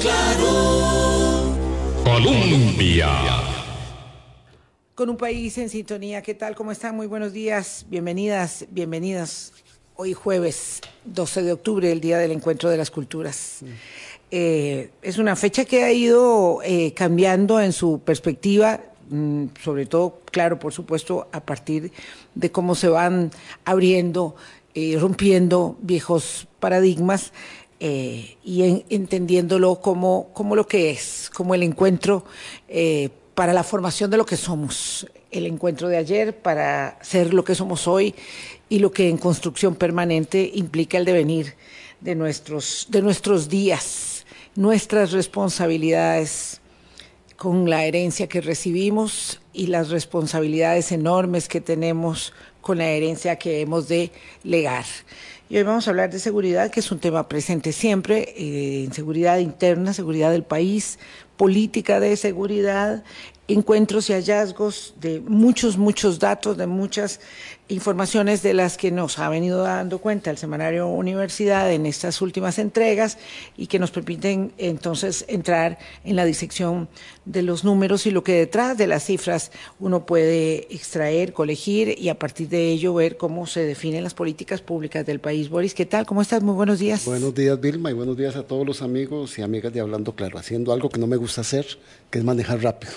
claro. Colombia. Con un país en sintonía, ¿qué tal? ¿Cómo están? Muy buenos días, bienvenidas, bienvenidas. Hoy jueves 12 de octubre, el Día del Encuentro de las Culturas. Eh, es una fecha que ha ido eh, cambiando en su perspectiva, mm, sobre todo, claro, por supuesto, a partir de cómo se van abriendo, eh, rompiendo viejos paradigmas eh, y en- entendiéndolo como, como lo que es, como el encuentro eh, para la formación de lo que somos, el encuentro de ayer para ser lo que somos hoy y lo que en construcción permanente implica el devenir de nuestros, de nuestros días, nuestras responsabilidades con la herencia que recibimos y las responsabilidades enormes que tenemos con la herencia que hemos de legar. Y hoy vamos a hablar de seguridad, que es un tema presente siempre, eh, seguridad interna, seguridad del país, política de seguridad, encuentros y hallazgos de muchos, muchos datos, de muchas informaciones de las que nos ha venido dando cuenta el semanario Universidad en estas últimas entregas y que nos permiten entonces entrar en la disección de los números y lo que detrás de las cifras uno puede extraer, colegir y a partir de ello ver cómo se definen las políticas públicas del país. Boris, ¿qué tal? ¿Cómo estás? Muy buenos días. Buenos días, Vilma, y buenos días a todos los amigos y amigas de Hablando Claro, haciendo algo que no me gusta hacer, que es manejar rápido,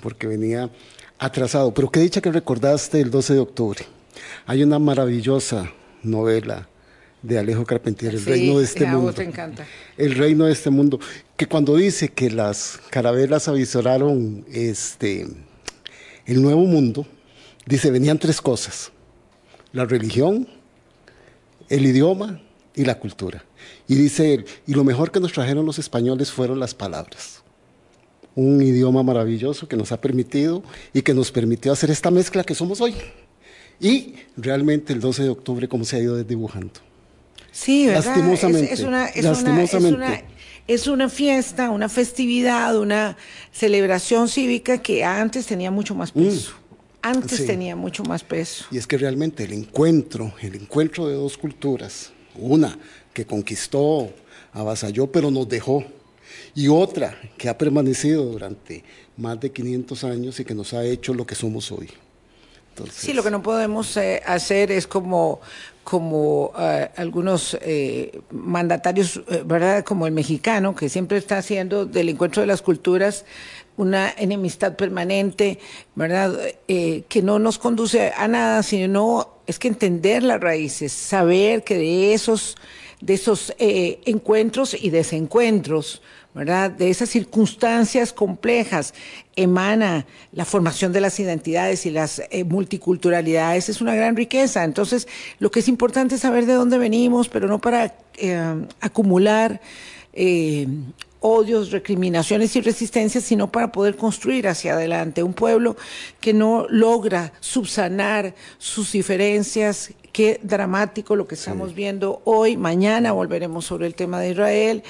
porque venía atrasado. Pero qué dicha que recordaste el 12 de octubre. Hay una maravillosa novela de Alejo Carpentier, El Sí, reino de este a mundo. vos te encanta. El reino de este mundo, que cuando dice que las carabelas avisoraron este, el nuevo mundo, dice, venían tres cosas, la religión, el idioma y la cultura. Y dice él, y lo mejor que nos trajeron los españoles fueron las palabras. Un idioma maravilloso que nos ha permitido y que nos permitió hacer esta mezcla que somos hoy. Y realmente el 12 de octubre, cómo se ha ido desdibujando. Sí, ¿verdad? Lastimosamente, Es, es una, es, lastimosamente. Una, es, una, es una fiesta, una festividad, una celebración cívica que antes tenía mucho más peso. Antes Mm. Sí. tenía mucho más peso. Y es que realmente el encuentro, el encuentro de dos culturas, una que conquistó, avasalló, pero nos dejó, y otra que ha permanecido durante más de 500 años y que nos ha hecho lo que somos hoy. Sí, lo que no podemos eh, hacer es como, como eh, algunos eh, mandatarios, ¿verdad? Como el mexicano, que siempre está haciendo del encuentro de las culturas una enemistad permanente, ¿verdad? Que no nos conduce a nada, sino es que entender las raíces, saber que de esos, de esos encuentros y desencuentros, ¿verdad? De esas circunstancias complejas emana la formación de las identidades y las eh, multiculturalidades, es una gran riqueza. Entonces, lo que es importante es saber de dónde venimos, pero no para eh, acumular eh, odios, recriminaciones y resistencias, sino para poder construir hacia adelante un pueblo que no logra subsanar sus diferencias. Qué dramático lo que estamos viendo hoy, mañana volveremos sobre el tema de Israel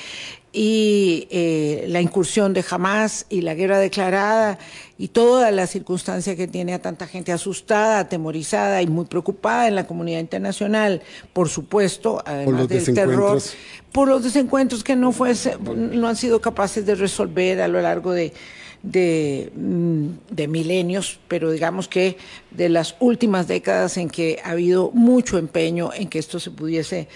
y eh, la incursión de Hamas y la guerra declarada y toda la circunstancia que tiene a tanta gente asustada, atemorizada y muy preocupada en la comunidad internacional, por supuesto, además los del terror, por los desencuentros que no fuese, no han sido capaces de resolver a lo largo de, de, mm, de milenios, pero digamos que de las últimas décadas en que ha habido mucho empeño en que esto se pudiese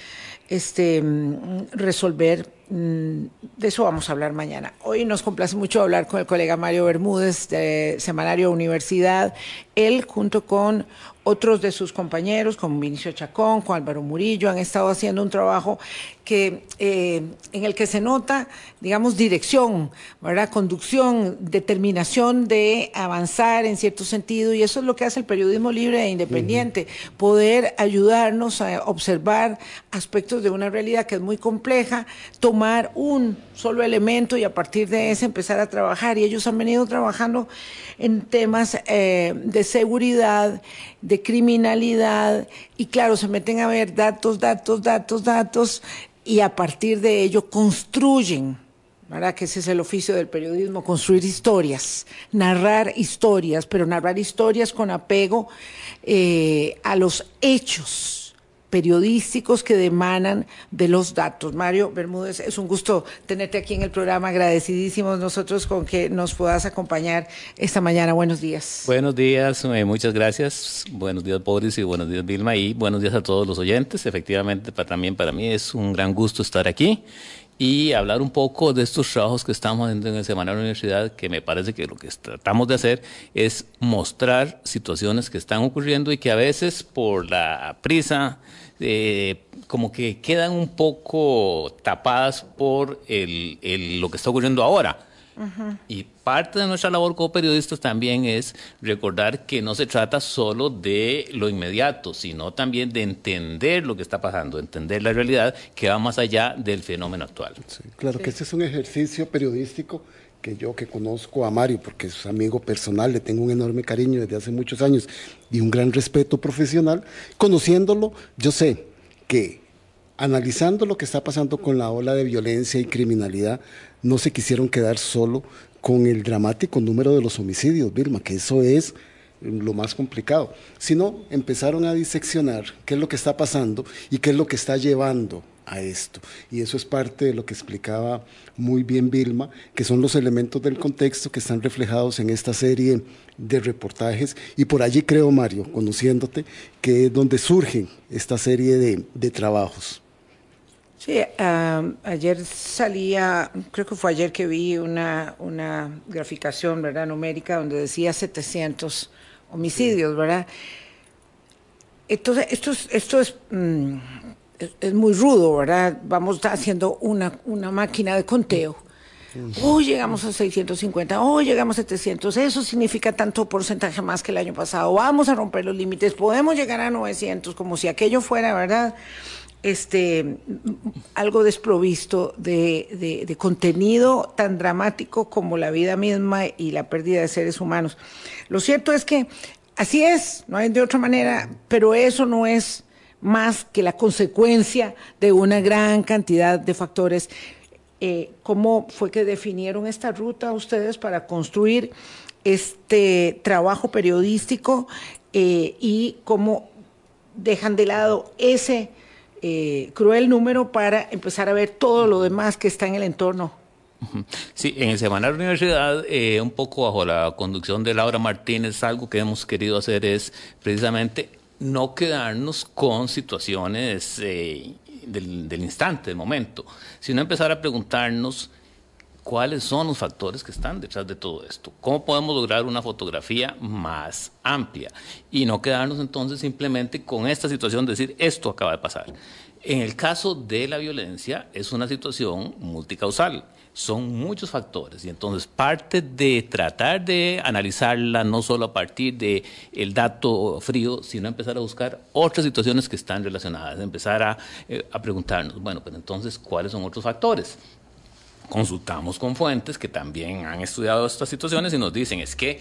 este, mm, resolver. Mm, De eso vamos a hablar mañana. Hoy nos complace mucho hablar con el colega Mario Bermúdez de Semanario Universidad. Él, junto con otros de sus compañeros, como Vinicio Chacón, con Álvaro Murillo, han estado haciendo un trabajo que, eh, en el que se nota, digamos, dirección, ¿verdad? conducción, determinación de avanzar en cierto sentido, y eso es lo que hace el periodismo libre e independiente, poder ayudarnos a observar aspectos de una realidad que es muy compleja, tomar un solo elemento y a partir de ese empezar a trabajar. Y ellos han venido trabajando en temas eh, de seguridad, de criminalidad, y claro, se meten a ver datos, datos, datos, datos, y a partir de ello construyen. ¿verdad? Que ese es el oficio del periodismo, construir historias, narrar historias, pero narrar historias con apego eh, a los hechos periodísticos que demanan de los datos. Mario Bermúdez, es un gusto tenerte aquí en el programa, agradecidísimos nosotros con que nos puedas acompañar esta mañana. Buenos días. Buenos días, eh, muchas gracias. Buenos días, Boris, y buenos días, Vilma, y buenos días a todos los oyentes. Efectivamente, para, también para mí es un gran gusto estar aquí y hablar un poco de estos trabajos que estamos haciendo en el Semanario Universidad, que me parece que lo que tratamos de hacer es mostrar situaciones que están ocurriendo y que a veces por la prisa eh, como que quedan un poco tapadas por el, el, lo que está ocurriendo ahora. Y parte de nuestra labor como periodistas también es recordar que no se trata solo de lo inmediato, sino también de entender lo que está pasando, entender la realidad que va más allá del fenómeno actual. claro que este es un ejercicio periodístico que yo que conozco a Mario, porque es amigo personal, le tengo un enorme cariño desde hace muchos años y un gran respeto profesional, conociéndolo, yo sé que analizando lo que está pasando con la ola de violencia y criminalidad, no se quisieron quedar solo con el dramático número de los homicidios, Vilma, que eso es lo más complicado, sino empezaron a diseccionar qué es lo que está pasando y qué es lo que está llevando a esto. Y eso es parte de lo que explicaba muy bien Vilma, que son los elementos del contexto que están reflejados en esta serie de reportajes. Y por allí creo, Mario, conociéndote, que es donde surgen esta serie de, trabajos. Sí, ayer salía, creo que fue ayer que vi una, una graficación, ¿verdad?, numérica, donde decía 700 homicidios, ¿verdad? Entonces, esto es, esto es, mm, es, muy rudo, ¿verdad? Vamos haciendo una, una máquina de conteo. Hoy llegamos a 650, hoy llegamos a 700, eso significa tanto porcentaje más que el año pasado, vamos a romper los límites, podemos llegar a 900, como si aquello fuera, ¿verdad? este, algo desprovisto de, de, contenido tan dramático como la vida misma y la pérdida de seres humanos. Lo cierto es que así es, no hay de otra manera, pero eso no es más que la consecuencia de una gran cantidad de factores. Eh, ¿Cómo fue que definieron esta ruta ustedes para construir este trabajo periodístico eh, y cómo dejan de lado ese eh, cruel número para empezar a ver todo lo demás que está en el entorno. Sí, en el Semanal Universidad, un poco bajo la conducción de Laura Martínez, algo que hemos querido hacer es precisamente no quedarnos con situaciones eh, del, del, instante, del momento, sino empezar a preguntarnos cuáles son los factores que están detrás de todo esto, cómo podemos lograr una fotografía más amplia y no quedarnos entonces simplemente con esta situación de decir esto acaba de pasar. En el caso de la violencia es una situación multicausal, son muchos factores y entonces parte de tratar de analizarla no solo a partir de el dato frío, sino empezar a buscar otras situaciones que están relacionadas, empezar a, eh, a preguntarnos, bueno, pues entonces, ¿cuáles son otros factores? consultamos con fuentes que también han estudiado estas situaciones y nos dicen es que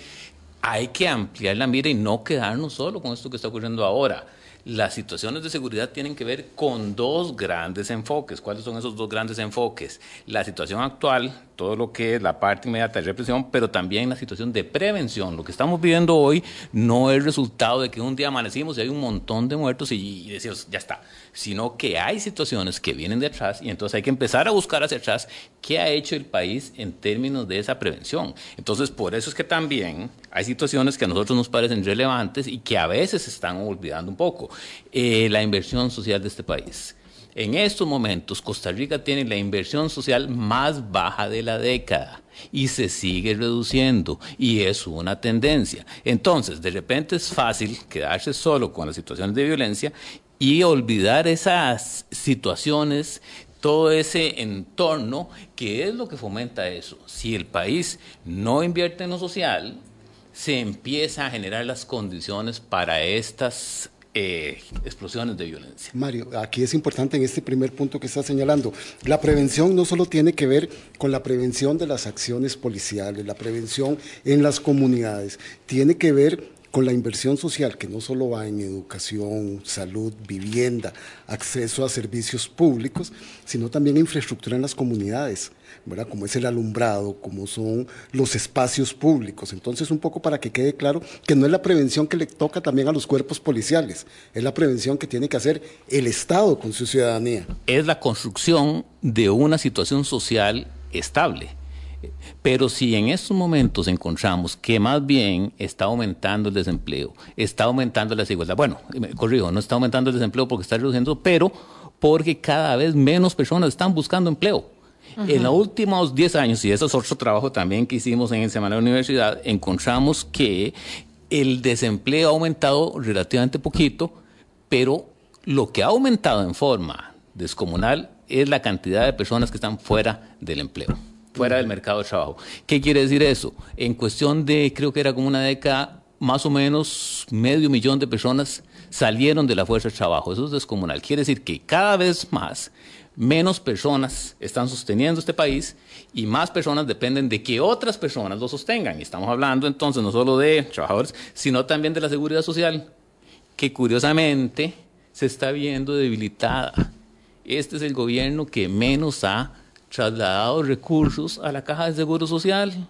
hay que ampliar la mira y no quedarnos solo con esto que está ocurriendo ahora. Las situaciones de seguridad tienen que ver con dos grandes enfoques. ¿Cuáles son esos dos grandes enfoques? La situación actual, todo lo que es la parte inmediata de represión, pero también la situación de prevención. Lo que estamos viviendo hoy no es resultado de que un día amanecimos y hay un montón de muertos y, decimos, ya está, sino que hay situaciones que vienen de atrás y entonces hay que empezar a buscar hacia atrás qué ha hecho el país en términos de esa prevención. Entonces, por eso es que también hay situaciones que a nosotros nos parecen relevantes y que a veces se están olvidando un poco. Eh, la inversión social de este país en estos momentos, Costa Rica tiene la inversión social más baja de la década y se sigue reduciendo y es una tendencia. Entonces, de repente es fácil quedarse solo con las situaciones de violencia y olvidar esas situaciones todo ese entorno que es lo que fomenta eso. Si el país no invierte en lo social, se empieza a generar las condiciones para estas eh, explosiones de violencia. Mario, aquí es importante en este primer punto que está señalando, la prevención no solo tiene que ver con la prevención de las acciones policiales, la prevención en las comunidades, tiene que ver con la inversión social, que no solo va en educación, salud, vivienda, acceso a servicios públicos, sino también infraestructura en las comunidades, ¿verdad? como es el alumbrado, como son los espacios públicos. Entonces, un poco para que quede claro que no es la prevención que le toca también a los cuerpos policiales, es la prevención que tiene que hacer el Estado con su ciudadanía. Es la construcción de una situación social estable pero si en estos momentos encontramos que más bien está aumentando el desempleo, está aumentando la desigualdad, bueno, corrijo, no está aumentando el desempleo porque está reduciendo, pero porque cada vez menos personas están buscando empleo. En los últimos 10 años, y eso es otro trabajo también que hicimos en el Semana de la Universidad, encontramos que el desempleo ha aumentado relativamente poquito, pero lo que ha aumentado en forma descomunal es la cantidad de personas que están fuera del empleo fuera del mercado de trabajo. ¿Qué quiere decir eso? En cuestión de, creo que era como una década, más o menos medio millón de personas salieron de la fuerza de trabajo. Eso es descomunal. Quiere decir que cada vez más menos personas están sosteniendo este país y más personas dependen de que otras personas lo sostengan. Y estamos hablando entonces no solo de trabajadores, sino también de la seguridad social, que curiosamente se está viendo debilitada. Este es el gobierno que menos ha trasladado recursos a la caja de seguro social.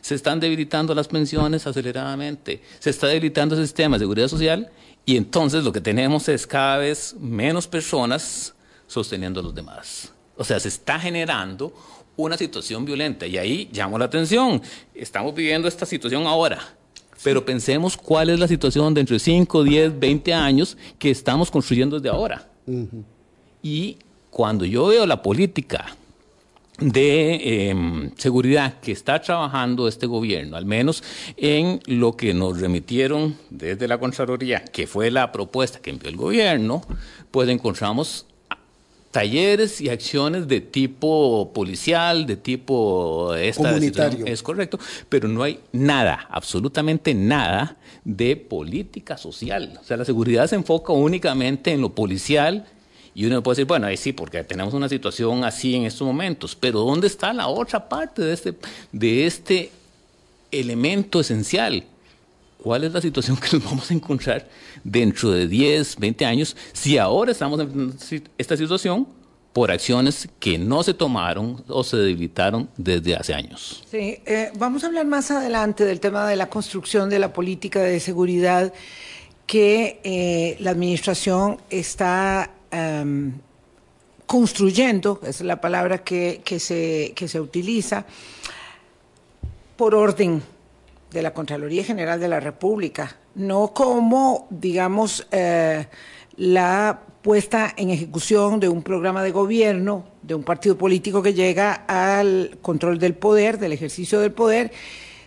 Se están debilitando las pensiones aceleradamente, se está debilitando el sistema de seguridad social y entonces lo que tenemos es cada vez menos personas sosteniendo a los demás. O sea, se está generando una situación violenta y ahí llamo la atención. Estamos viviendo esta situación ahora, pero pensemos cuál es la situación dentro de 5, 10, 20 años que estamos construyendo desde ahora. Y cuando yo veo la política de em, seguridad que está trabajando este gobierno, al menos en lo que nos remitieron desde la Contraloría, que fue la propuesta que envió el gobierno, pues encontramos talleres y acciones de tipo policial, de tipo esta comunitario. Es correcto, pero no hay nada, absolutamente nada de política social. O sea, la seguridad se enfoca únicamente en lo policial y uno puede decir, bueno, ahí sí, porque tenemos una situación así en estos momentos, pero ¿dónde está la otra parte de este, de este elemento esencial? ¿Cuál es la situación que nos vamos a encontrar dentro de 10, 20 años si ahora estamos en esta situación por acciones que no se tomaron o se debilitaron desde hace años? Sí, eh, vamos a hablar más adelante del tema de la construcción de la política de seguridad que eh, la administración está Em, construyendo, es la palabra que, se, se utiliza, por orden de la Contraloría General de la República, no como, digamos, eh, la puesta en ejecución de un programa de gobierno de un partido político que llega al control del poder, del ejercicio del poder,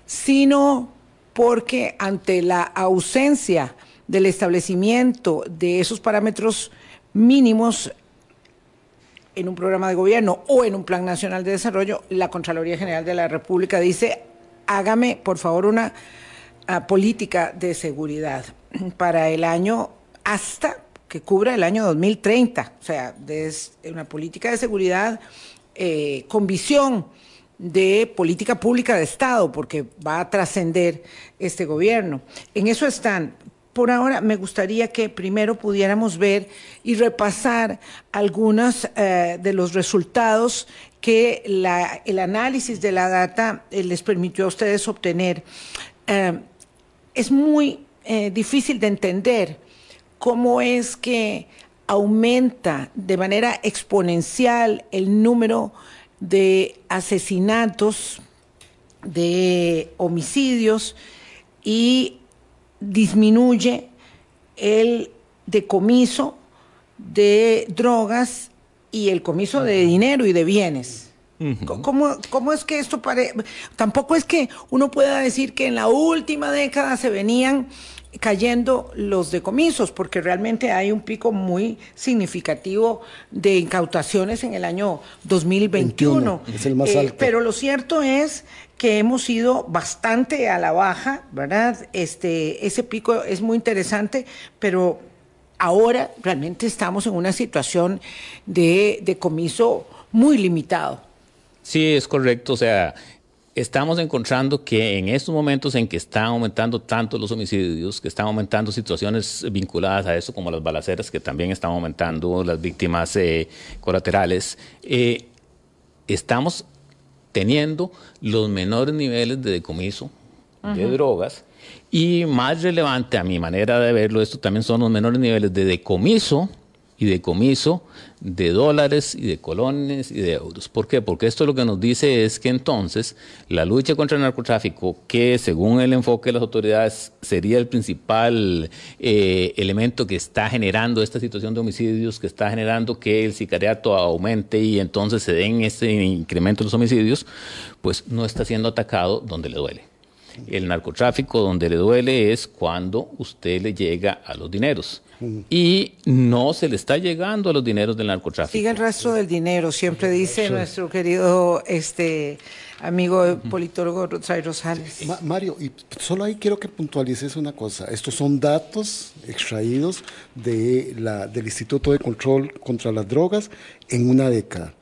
sino porque ante la ausencia del establecimiento de esos parámetros mínimos en un programa de gobierno o en un plan nacional de desarrollo, la Contraloría General de la República dice, hágame por favor una ah, política de seguridad para el año hasta que cubra el año 2030, o sea, es una política de seguridad eh, con visión de política pública de Estado, porque va a trascender este gobierno. En eso están por ahora me gustaría que primero pudiéramos ver y repasar algunos eh, de los resultados que el análisis de la data eh, les permitió a ustedes obtener. Eh, es muy difícil de entender cómo es que aumenta de manera exponencial el número de asesinatos, de homicidios y disminuye el decomiso de drogas y el comiso de dinero y de bienes. ¿Cómo, es que esto parece? Tampoco es que uno pueda decir que en la última década se venían cayendo los decomisos, porque realmente hay un pico muy significativo de incautaciones en el año 2021. es el más eh, alto. pero lo cierto es que hemos ido bastante a la baja, ¿verdad? Este, ese pico es muy interesante, pero ahora realmente estamos en una situación de, de comiso muy limitado. Sí, es correcto. O sea, estamos encontrando que en estos momentos en que están aumentando tanto los homicidios, que están aumentando situaciones vinculadas a eso, como las balaceras, que también están aumentando las víctimas eh, colaterales, eh, estamos teniendo los menores niveles de decomiso de drogas. Y más relevante a mi manera de verlo, esto también son los menores niveles de decomiso y decomiso de dólares y de colones y de euros. ¿Por qué? Porque esto lo que nos dice es que entonces la lucha contra el narcotráfico, que según el enfoque de las autoridades sería el principal eh, elemento que está generando esta situación de homicidios, que está generando que el sicariato aumente y entonces se den este incremento de los homicidios, pues no está siendo atacado donde le duele. El narcotráfico donde le duele es cuando usted le llega a los dineros y no se le está llegando a los dineros del narcotráfico. Sigue el rastro del dinero, siempre dice nuestro querido este amigo politólogo Rosales Rosales. Mario, y solo ahí quiero que puntualices una cosa. Estos son datos extraídos de la, del Instituto de Control contra las Drogas en una década.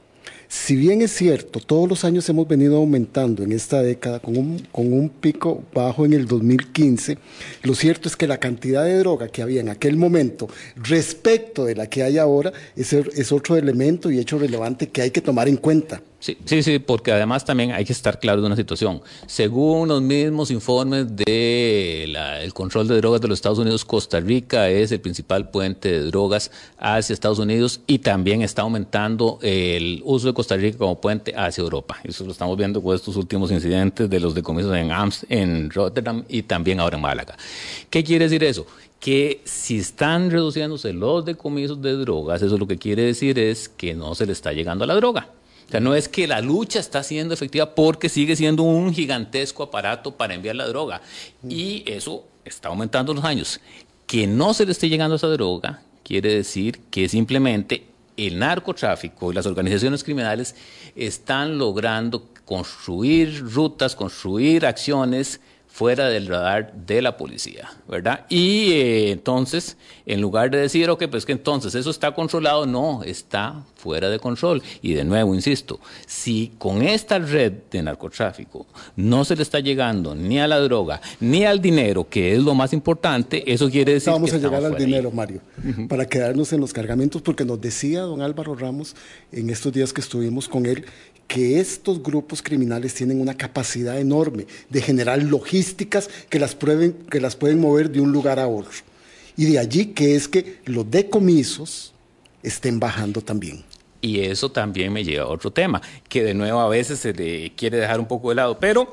Si bien es cierto, todos los años hemos venido aumentando en esta década con un, con un pico bajo en el 2015, lo cierto es que la cantidad de droga que había en aquel momento respecto de la que hay ahora es, es otro elemento y hecho relevante que hay que tomar en cuenta. Sí, sí, sí, porque además también hay que estar claro de una situación. Según los mismos informes del control de drogas de los Estados Unidos, Costa Rica es el principal puente de drogas hacia Estados Unidos y también está aumentando el uso de Costa Rica como puente hacia Europa. Eso lo estamos viendo con estos últimos incidentes de los decomisos en Amst, en Rotterdam y también ahora en Málaga. ¿Qué quiere decir eso? que si están reduciéndose los decomisos de drogas, eso lo que quiere decir es que no se le está llegando a la droga. O sea, no es que la lucha está siendo efectiva porque sigue siendo un gigantesco aparato para enviar la droga. Y eso está aumentando los años. Que no se le esté llegando a esa droga quiere decir que simplemente el narcotráfico y las organizaciones criminales están logrando construir rutas, construir acciones fuera del radar de la policía, ¿verdad? Y eh, entonces, en lugar de decir, ok, pues que entonces eso está controlado, no, está fuera de control. Y de nuevo, insisto, si con esta red de narcotráfico no se le está llegando ni a la droga, ni al dinero, que es lo más importante, eso quiere decir Vamos que a llegar al dinero, Mario, para quedarnos en los cargamentos, porque nos decía don Álvaro Ramos en estos días que estuvimos con él, que estos grupos criminales tienen una capacidad enorme de generar logísticas que las, que las pueden mover de un lugar a otro. Y de allí que es que los decomisos estén bajando también. Y eso también me lleva a otro tema, que de nuevo a veces se le quiere dejar un poco de lado, pero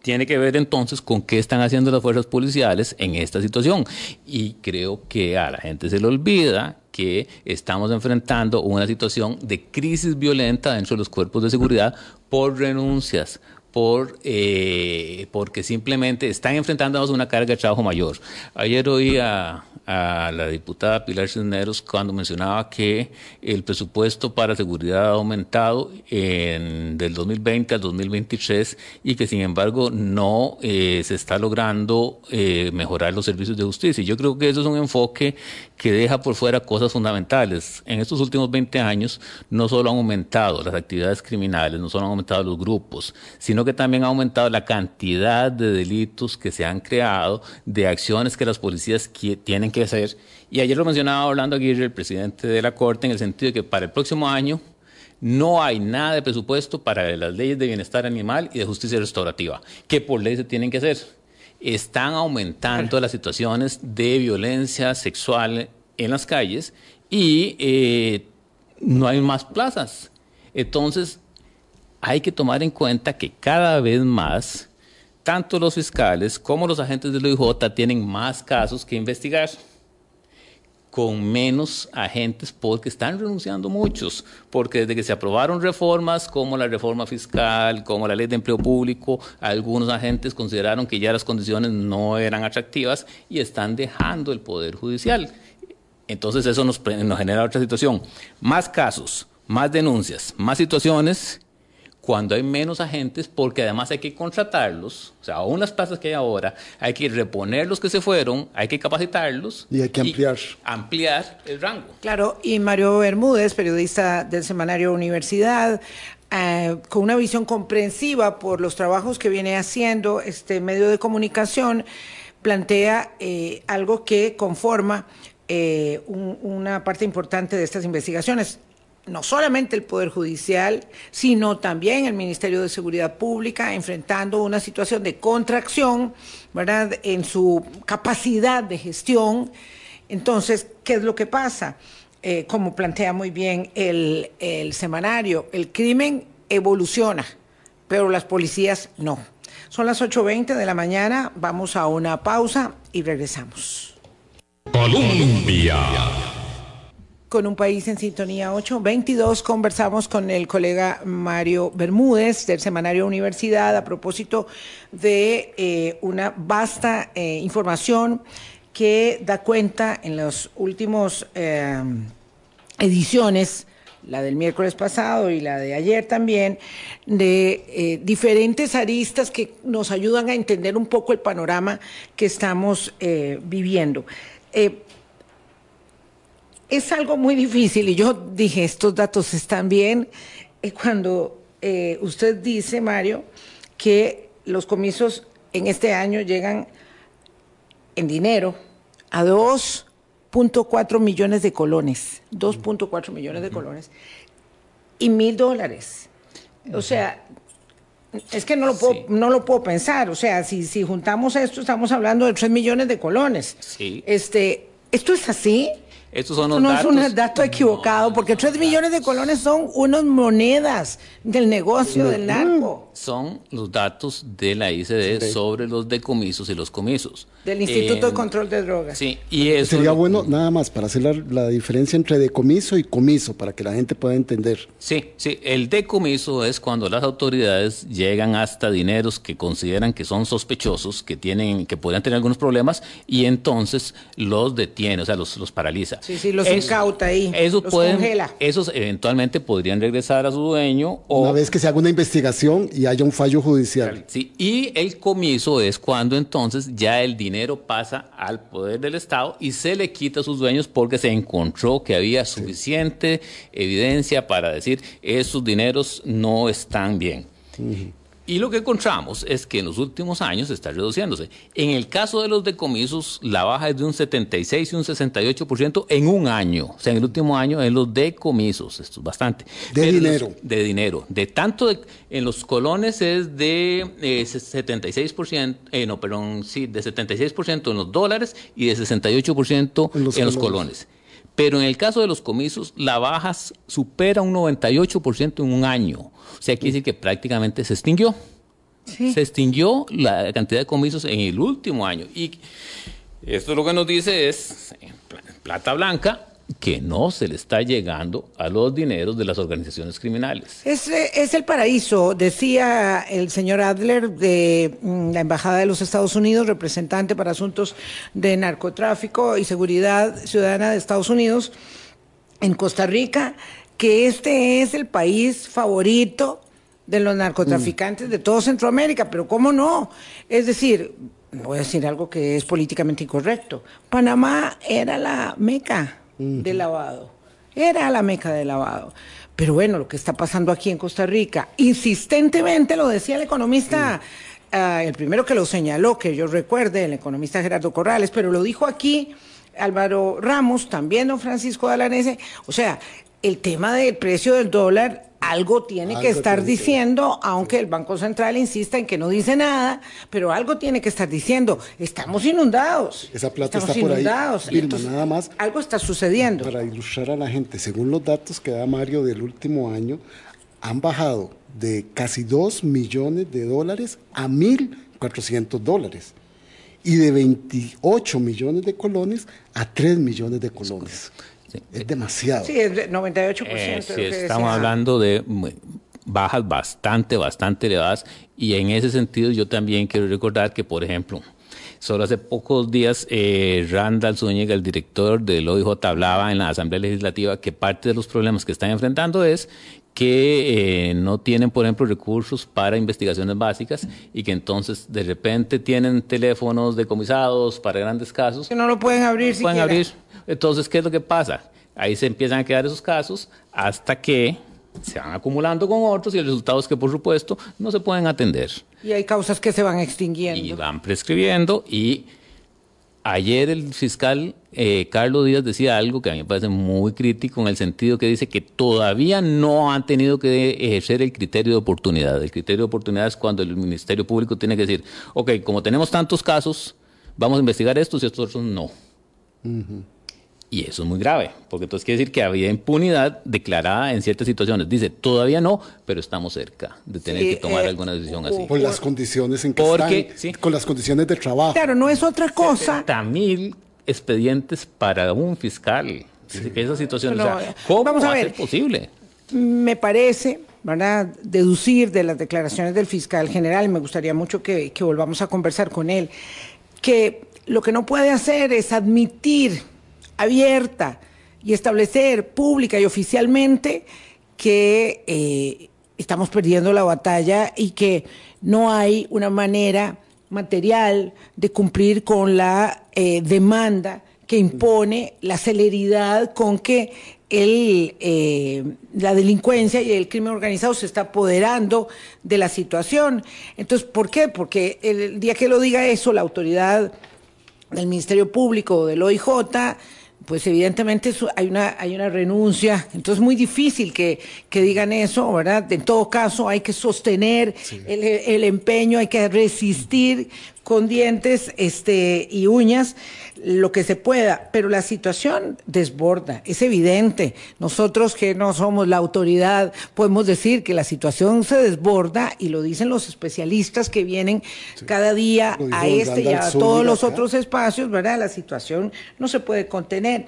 tiene que ver entonces con qué están haciendo las fuerzas policiales en esta situación. Y creo que a la gente se le olvida que estamos enfrentando una situación de crisis violenta dentro de los cuerpos de seguridad por renuncias, por, eh, porque simplemente están enfrentando una carga de trabajo mayor. Ayer oí a, a la diputada Pilar Cisneros cuando mencionaba que el presupuesto para seguridad ha aumentado en, del 2020 al 2023 y que sin embargo no eh, se está logrando eh, mejorar los servicios de justicia. Yo creo que eso es un enfoque que deja por fuera cosas fundamentales. En estos últimos 20 años no solo han aumentado las actividades criminales, no solo han aumentado los grupos, sino que también ha aumentado la cantidad de delitos que se han creado, de acciones que las policías tienen que hacer. Y ayer lo mencionaba Orlando Aguirre, el presidente de la Corte, en el sentido de que para el próximo año no hay nada de presupuesto para las leyes de bienestar animal y de justicia restaurativa, que por ley se tienen que hacer están aumentando las situaciones de violencia sexual en las calles y eh, no hay más plazas. Entonces, hay que tomar en cuenta que cada vez más, tanto los fiscales como los agentes del OIJ tienen más casos que investigar con menos agentes porque están renunciando muchos, porque desde que se aprobaron reformas como la reforma fiscal, como la ley de empleo público, algunos agentes consideraron que ya las condiciones no eran atractivas y están dejando el Poder Judicial. Entonces eso nos, nos genera otra situación. Más casos, más denuncias, más situaciones cuando hay menos agentes, porque además hay que contratarlos, o sea, aún las plazas que hay ahora, hay que reponer los que se fueron, hay que capacitarlos. Y hay que ampliar. ampliar el rango. Claro, y Mario Bermúdez, periodista del semanario Universidad, eh, con una visión comprensiva por los trabajos que viene haciendo este medio de comunicación, plantea eh, algo que conforma eh, un, una parte importante de estas investigaciones. No solamente el Poder Judicial, sino también el Ministerio de Seguridad Pública, enfrentando una situación de contracción, ¿verdad?, en su capacidad de gestión. Entonces, ¿qué es lo que pasa? Eh, como plantea muy bien el, el semanario, el crimen evoluciona, pero las policías no. Son las 8.20 de la mañana, vamos a una pausa y regresamos. Colombia. Con un país en sintonía 822 conversamos con el colega Mario Bermúdez del semanario Universidad a propósito de eh, una vasta eh, información que da cuenta en las últimas eh, ediciones la del miércoles pasado y la de ayer también, de diferentes aristas que nos ayudan a entender un poco el panorama que estamos viviendo. Es algo muy difícil y yo dije, estos datos están bien, cuando eh, usted dice, Mario, que los comisos en este año llegan en dinero a 2.4 millones de colones, 2.4 millones de colones y mil dólares. O sea, es que no lo puedo, Sí. no lo puedo pensar. O sea, si, si juntamos esto, estamos hablando de 3 millones de colones. Sí. Este, ¿Esto es así? Estos son Esto los no datos. es un dato equivocado, porque 3 millones de colones son unas monedas del negocio del narco, Son los datos de la ICD sobre los decomisos y los comisos. del Instituto Eh, de Control de Drogas. Sí, y eso Sería bueno nada más para hacer la, la diferencia entre decomiso y comiso, para que la gente pueda entender. Sí, sí, el decomiso es cuando las autoridades llegan hasta dineros que consideran que son sospechosos, que tienen, que podrían tener algunos problemas, y entonces los detiene, o sea, los, los paraliza. Sí, sí, los incauta ahí, Esos los pueden, congela. esos eventualmente podrían regresar a su dueño o Una vez que se haga una investigación y haya un fallo judicial. Sí, y el comiso es cuando entonces ya el dinero pasa al poder del Estado y se le quita a sus dueños porque se encontró que había suficiente evidencia para decir esos dineros no están bien. Y lo que encontramos es que en los últimos años está reduciéndose. En el caso de los decomisos, la baja es de un 76 y un 68% en un año. O sea, en el último año en los decomisos. Esto es bastante. De Pero los- dinero. de dinero. De tanto de- en los colones es de eh, 76%, eh, no, perdón, sí, de 76% en los dólares y de 68% En en los los, colones. Pero en el caso de los comisos, la baja supera un 98% en un año. O sea, quiere decir que prácticamente se extinguió. Sí. Se extinguió la cantidad de comisos en el último año. Y esto lo que nos dice es, plata blanca, que no se le está llegando a los dineros de las organizaciones criminales. Es, es el paraíso, decía el señor Adler de mm, la Embajada de los Estados Unidos, representante para asuntos de narcotráfico y seguridad ciudadana de Estados Unidos en Costa Rica, que este es el país favorito de los narcotraficantes de todo Centroamérica, pero ¿cómo no? Es decir, voy a decir algo que es políticamente incorrecto. Panamá era la meca del lavado, era la meca del lavado. Pero bueno, lo que está pasando aquí en Costa Rica, insistentemente lo decía el economista, ah, el primero que lo señaló, que yo recuerde, el economista Gerardo Corrales, pero lo dijo aquí Álvaro Ramos, también don Francisco Dalanese. O sea, el tema del precio del dólar, algo tiene que estar tiene que- diciendo, aunque el Banco Central insista en que no dice nada, pero algo tiene que estar diciendo. Estamos inundados. Esa plata Estamos está por ahí. inundados. Vilma, nada más. Algo está sucediendo. Para ilustrar a la gente, según los datos que da Mario del último año, han bajado de casi 2 millones de dólares a 1.400 dólares. Y de 28 millones de colones a 3 millones de colones. Sí. Es demasiado. Sí, es de 98%. Eh, sí, estamos decía. hablando de bajas bastante, bastante elevadas. Y en ese sentido yo también quiero recordar que, por ejemplo, solo hace pocos días eh, Randall Zúñiga, el director del OIJ, hablaba en la Asamblea Legislativa que parte de los problemas que están enfrentando es que eh, no tienen, por ejemplo, recursos para investigaciones básicas y que entonces de repente tienen teléfonos decomisados para grandes casos Que no lo pueden abrir no pueden siquiera. abrir. Entonces, ¿qué es lo que pasa? Ahí se empiezan a quedar esos casos hasta que se van acumulando con otros y el resultado es que, por supuesto, no se pueden atender. Y hay causas que se van extinguiendo. Y van prescribiendo y ayer el fiscal eh, Carlos Díaz decía algo que a mí me parece muy crítico en el sentido que dice que todavía no han tenido que ejercer el criterio de oportunidad. El criterio de oportunidad es cuando el Ministerio Público tiene que decir, ok, como tenemos tantos casos, vamos a investigar estos y estos otros no. Y eso es muy grave, porque entonces quiere decir que había impunidad declarada en ciertas situaciones. Dice, todavía no, pero estamos cerca de tener que tomar eh, alguna decisión así. Por las condiciones en que Porque, están, sí. con las condiciones de trabajo. Claro, no es otra cosa. 70 mil expedientes para un fiscal. Dice que esa situación, Pero, o sea, ¿cómo vamos a va a ver. ser posible? Me parece, ¿verdad?, deducir de las declaraciones del fiscal general, y me gustaría mucho que, que volvamos a conversar con él, que lo que no puede hacer es admitir abierta y establecer pública y oficialmente que eh, estamos perdiendo la batalla y que no hay una manera material de cumplir con la eh, demanda que impone la celeridad con que el, eh, la delincuencia y el crimen organizado se está apoderando de la situación. Entonces, ¿por qué? Porque el día que lo diga eso, la autoridad del Ministerio Público o del OIJ, pues evidentemente hay una, hay una renuncia, entonces es muy difícil que, que digan eso, ¿verdad? En todo caso hay que sostener el, el empeño, hay que resistir con dientes este, y uñas lo que se pueda, pero la situación desborda, es evidente. Nosotros que no somos la autoridad podemos decir que la situación se desborda y lo dicen los especialistas que vienen cada día a este y a todos los acá. otros espacios, ¿verdad? La situación no se puede contener.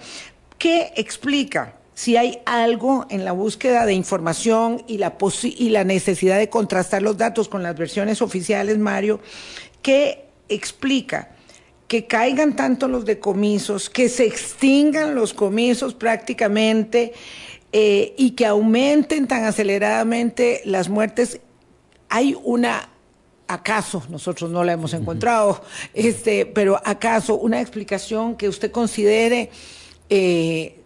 ¿Qué explica? Si hay algo en la búsqueda de información y la, posi- y la necesidad de contrastar los datos con las versiones oficiales, Mario, ¿qué explica que caigan tanto los decomisos, que se extingan los comisos prácticamente eh, y que aumenten tan aceleradamente las muertes? Hay una acaso, nosotros no la hemos encontrado, este, pero acaso una explicación que usted considere eh,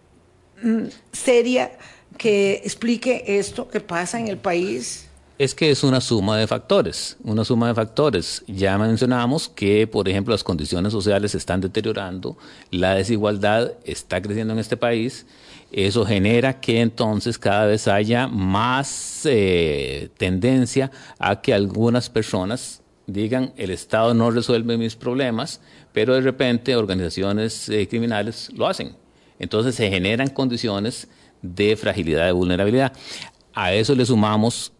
mm, seria que explique esto que pasa en el país. Es que es una suma de factores, una suma de factores. Ya mencionamos que, por ejemplo, las condiciones sociales se están deteriorando, la desigualdad está creciendo en este país, eso genera que entonces cada vez haya más eh, tendencia a que algunas personas digan el Estado no resuelve mis problemas, pero de repente organizaciones eh, criminales lo hacen. Entonces se generan condiciones de fragilidad, de vulnerabilidad. A eso le sumamos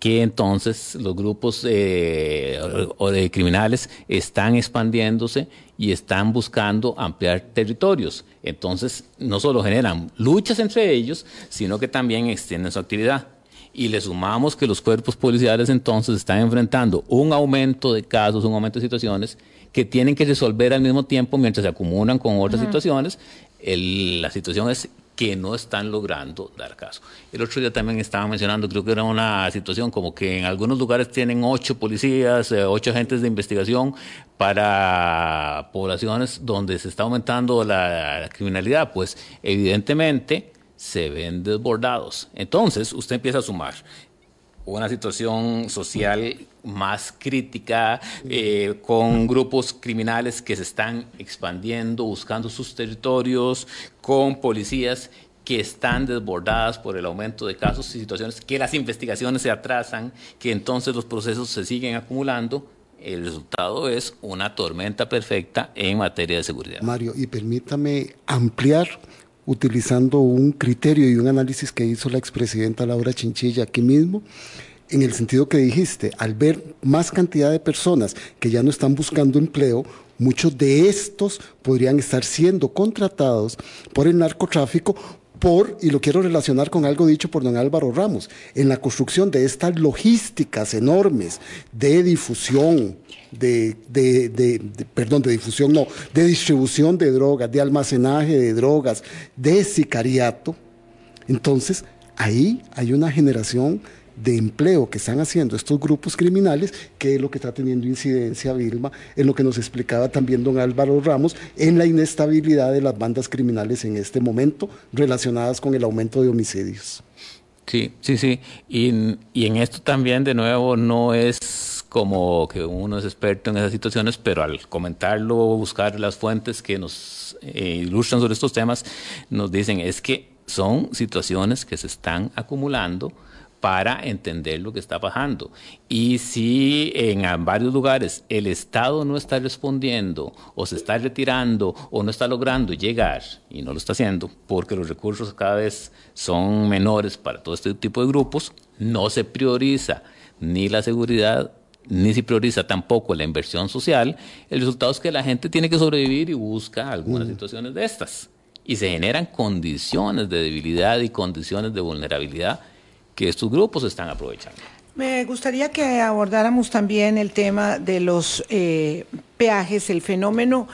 que entonces los grupos eh, o- o de criminales están expandiéndose y están buscando ampliar territorios. Entonces, no solo generan luchas entre ellos, sino que también extienden su actividad. Y le sumamos que los cuerpos policiales entonces están enfrentando un aumento de casos, un aumento de situaciones que tienen que resolver al mismo tiempo mientras se acumulan con otras situaciones. El- la situación es que no están logrando dar caso. El otro día también estaba mencionando, creo que era una situación como que en algunos lugares tienen ocho policías, eh, ocho agentes de investigación para poblaciones donde se está aumentando la, criminalidad. Pues evidentemente se ven desbordados. Entonces usted empieza a sumar una situación social más crítica, eh, con grupos criminales que se están expandiendo, buscando sus territorios, con policías que están desbordadas por el aumento de casos y situaciones, que las investigaciones se atrasan, que entonces los procesos se siguen acumulando. El resultado es una tormenta perfecta en materia de seguridad. Mario, y permítame ampliar utilizando un criterio y un análisis que hizo la expresidenta Laura Chinchilla aquí mismo, en el sentido que dijiste, al ver más cantidad de personas que ya no están buscando empleo, muchos de estos podrían estar siendo contratados por el narcotráfico por, y lo quiero relacionar con algo dicho por don Álvaro Ramos, en la construcción de estas logísticas enormes de difusión, de, de- de- perdón, de difusión no, de distribución de drogas, de almacenaje de drogas, de sicariato. Entonces, ahí hay una generación de empleo que están haciendo estos grupos criminales, que es lo que está teniendo incidencia Vilma, en lo que nos explicaba también don Álvaro Ramos, en la inestabilidad de las bandas criminales en este momento relacionadas con el aumento de homicidios. Sí, sí, sí. Y, y en esto también, de nuevo, no es como que uno es experto en esas situaciones, pero al comentarlo, buscar las fuentes que nos eh, ilustran sobre estos temas, nos dicen es que son situaciones que se están acumulando para entender lo que está pasando. Y si en varios lugares el Estado no está respondiendo o se está retirando o no está logrando llegar, y no lo está haciendo, porque los recursos cada vez son menores para todo este tipo de grupos, no se prioriza ni la seguridad ni se prioriza tampoco la inversión social, el resultado es que la gente tiene que sobrevivir y busca algunas mm. situaciones de estas. Y se generan condiciones de debilidad y condiciones de vulnerabilidad que estos grupos están aprovechando. Me gustaría que abordáramos también el tema de los eh, peajes, el fenómeno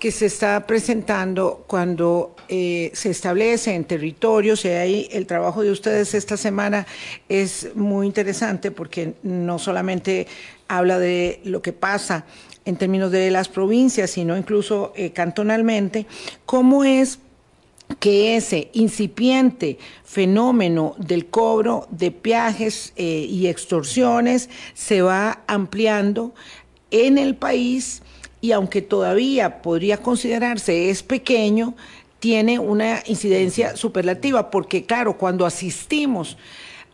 que se está presentando cuando eh, se establece en territorios y ahí el trabajo de ustedes esta semana es muy interesante porque no solamente habla de lo que pasa en términos de las provincias, sino incluso eh, cantonalmente, cómo es que ese incipiente fenómeno del cobro de peajes eh, y extorsiones se va ampliando en el país y aunque todavía podría considerarse es pequeño, tiene una incidencia superlativa, porque claro, cuando asistimos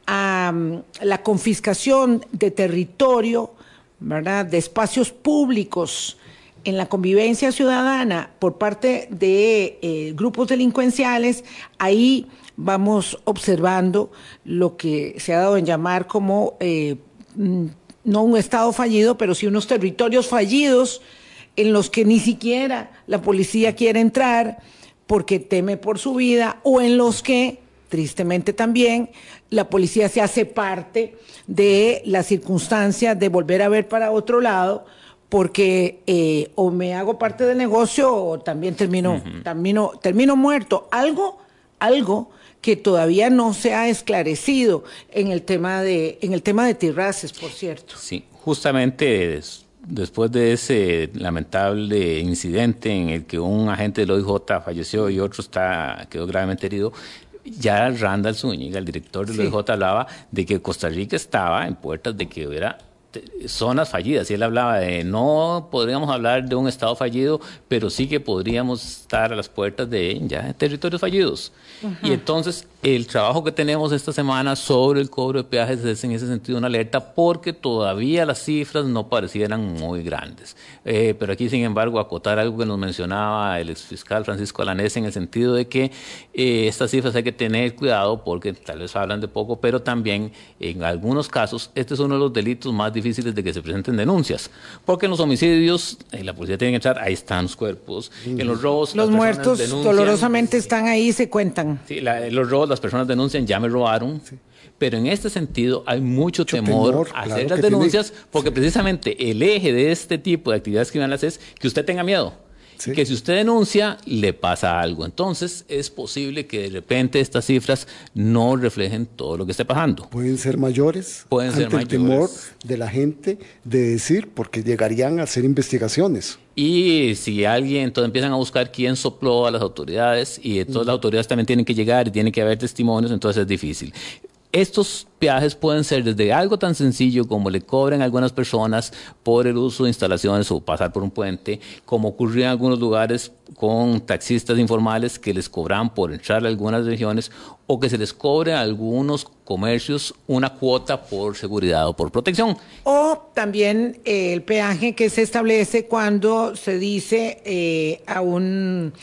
a mm, la confiscación de territorio, ¿verdad? de espacios públicos, en la convivencia ciudadana por parte de eh, grupos delincuenciales, ahí vamos observando lo que se ha dado en llamar como, eh, mm, no un Estado fallido, pero sí unos territorios fallidos en los que ni siquiera la policía quiere entrar porque teme por su vida, o en los que, tristemente también, la policía se hace parte de la circunstancia de volver a ver para otro lado, porque eh, o me hago parte del negocio o también termino, termino, termino muerto. Algo, algo que todavía no se ha esclarecido en el tema de, en el tema de Tirraces, por cierto. Sí, justamente después de ese lamentable incidente en el que un agente del OIJ falleció y otro está, quedó gravemente herido, ya Randall Zúñiga, el director del OIJ, hablaba de que Costa Rica estaba en puertas de que hubiera zonas fallidas. Y él hablaba de no podríamos hablar de un estado fallido, pero sí que podríamos estar a las puertas de ya territorios fallidos. Y entonces el trabajo que tenemos esta semana sobre el cobro de peajes es en ese sentido una alerta porque todavía las cifras no parecieran muy grandes. Eh, pero aquí, sin embargo, acotar algo que nos mencionaba el exfiscal Francisco Alanés en el sentido de que eh, estas cifras hay que tener cuidado porque tal vez hablan de poco, pero también en algunos casos este es uno de los delitos más difíciles de que se presenten denuncias. Porque en los homicidios eh, la policía tiene que echar, ahí están los cuerpos. En los robos... Los muertos dolorosamente están ahí y se cuentan. Sí, los robos las personas denuncian, ya me robaron. Pero en este sentido hay mucho, temor, a hacer las denuncias porque precisamente el eje de este tipo de actividades criminales es que usted tenga miedo. Que si usted denuncia, le pasa algo. Entonces, es posible que de repente estas cifras no reflejen todo lo que esté pasando. Pueden ser mayores. Pueden ser mayores. el temor de la gente de decir, porque llegarían a hacer investigaciones. Y si alguien, entonces empiezan a buscar quién sopló a las autoridades y entonces las autoridades también tienen que llegar y tienen que haber testimonios, entonces es difícil. Estos peajes pueden ser desde algo tan sencillo como le cobren a algunas personas por el uso de instalaciones o pasar por un puente, como ocurrió en algunos lugares con taxistas informales que les cobran por entrar a algunas regiones o que se les cobre a algunos comercios una cuota por seguridad o por protección. O también eh, el peaje que se establece cuando se dice eh, a un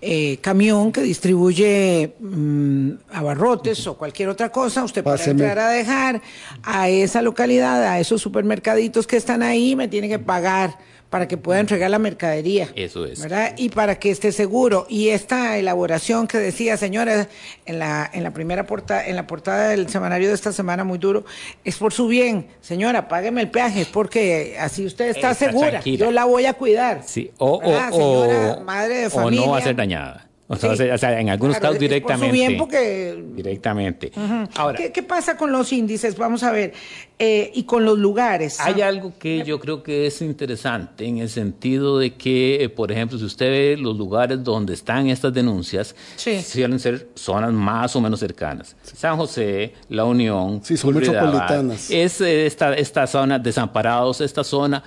eh, camión que distribuye mm, abarrotes o cualquier otra cosa, usted puede entrar a dejar a esa localidad, a esos supermercaditos que están ahí, me tiene que pagar para que pueda entregar la mercadería. Eso es. ¿verdad? Y para que esté seguro. Y esta elaboración que decía, señora, en la, en la primera portada, en la portada del semanario de esta semana, muy duro, es por su bien. Señora, págueme el peaje, porque así usted está, segura. Yo la voy a cuidar. Sí, o, o, madre de familia. O no va a ser dañada. O sea, en algunos casos directamente. Por su bien porque... Directamente. Ahora, ¿Qué, pasa con los índices? Vamos a ver. Eh, y con los lugares. Hay algo que yo creo que es interesante en el sentido de que, eh, por ejemplo, si usted ve los lugares donde están estas denuncias, suelen ser zonas más o menos cercanas. San José, La Unión. Sí, son metropolitanas. Es eh, esta, esta zona, desamparados, esta zona,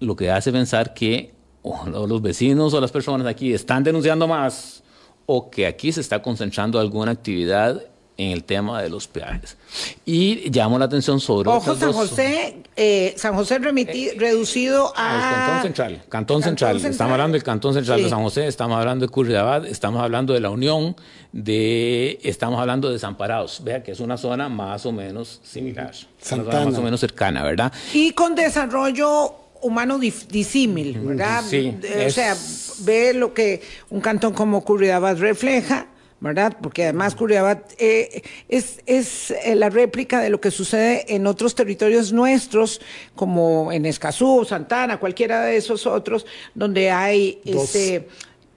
lo que hace pensar que los vecinos o las personas aquí están denunciando más o que aquí se está concentrando alguna actividad en el tema de los peajes. Y llamo la atención sobre... Ojo, San José, eh, San José remiti, eh, reducido a... Cantón Central, Cantón, Central. Estamos hablando del Cantón Central de San José, estamos hablando de Curridabat, estamos hablando de La Unión, de, estamos hablando de Desamparados. Vea que es una zona más o menos similar, Santana. más o menos cercana, ¿verdad? Y con desarrollo humano disímil, ¿verdad? Sí, o sea, ve lo que un cantón como Curridabat refleja ¿verdad? Porque además Curiabat eh, es, es eh, la réplica de lo que sucede en otros territorios nuestros, como en Escazú, Santana, cualquiera de esos otros, donde hay dos. este